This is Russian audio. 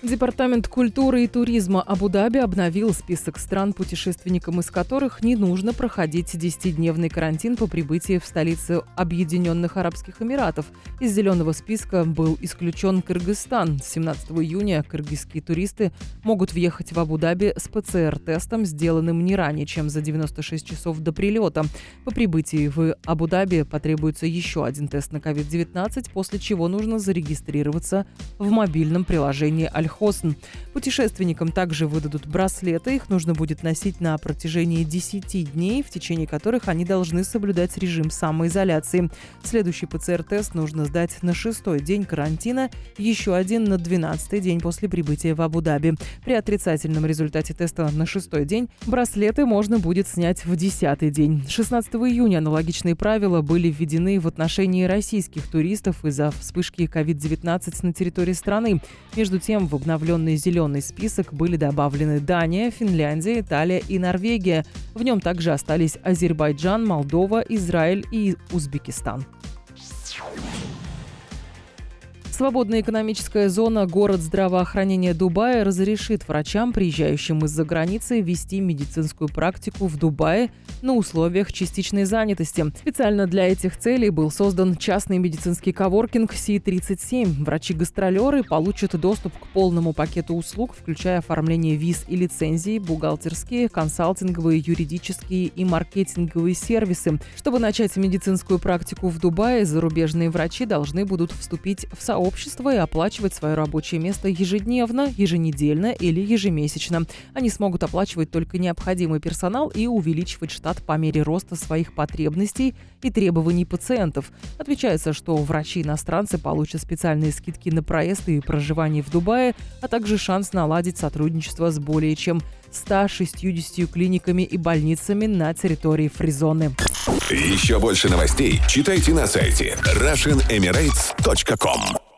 Департамент культуры и туризма Абу-Даби обновил список стран, путешественникам из которых не нужно проходить 10-дневный карантин по прибытии в столицу Объединенных Арабских Эмиратов. Из зеленого списка был исключен Кыргызстан. С 17 июня кыргызские туристы могут въехать в Абу-Даби с ПЦР-тестом, сделанным не ранее, чем за 96 часов до прилета. По прибытии в Абу-Даби потребуется еще один тест на COVID-19, после чего нужно зарегистрироваться в мобильном приложении аль Альхосн. Путешественникам также выдадут браслеты. Их нужно будет носить на протяжении 10 дней, в течение которых они должны соблюдать режим самоизоляции. Следующий ПЦР-тест нужно сдать на шестой день карантина, еще один на 12 день после прибытия в Абу-Даби. При отрицательном результате теста на шестой день браслеты можно будет снять в десятый день. 16 июня аналогичные правила были введены в отношении российских туристов из-за вспышки COVID-19 на территории страны. Между тем, в обновленный зеленый список были добавлены Дания, Финляндия, Италия и Норвегия. В нем также остались Азербайджан, Молдова, Израиль и Узбекистан. Свободная экономическая зона город здравоохранения Дубая разрешит врачам, приезжающим из-за границы, вести медицинскую практику в Дубае на условиях частичной занятости. Специально для этих целей был создан частный медицинский коворкинг Си-37. Врачи-гастролеры получат доступ к полному пакету услуг, включая оформление виз и лицензий, бухгалтерские, консалтинговые, юридические и маркетинговые сервисы. Чтобы начать медицинскую практику в Дубае, зарубежные врачи должны будут вступить в сообщество общества и оплачивать свое рабочее место ежедневно, еженедельно или ежемесячно. Они смогут оплачивать только необходимый персонал и увеличивать штат по мере роста своих потребностей и требований пациентов. Отвечается, что врачи-иностранцы получат специальные скидки на проезд и проживание в Дубае, а также шанс наладить сотрудничество с более чем 160 клиниками и больницами на территории Фризоны. Еще больше новостей читайте на сайте RussianEmirates.com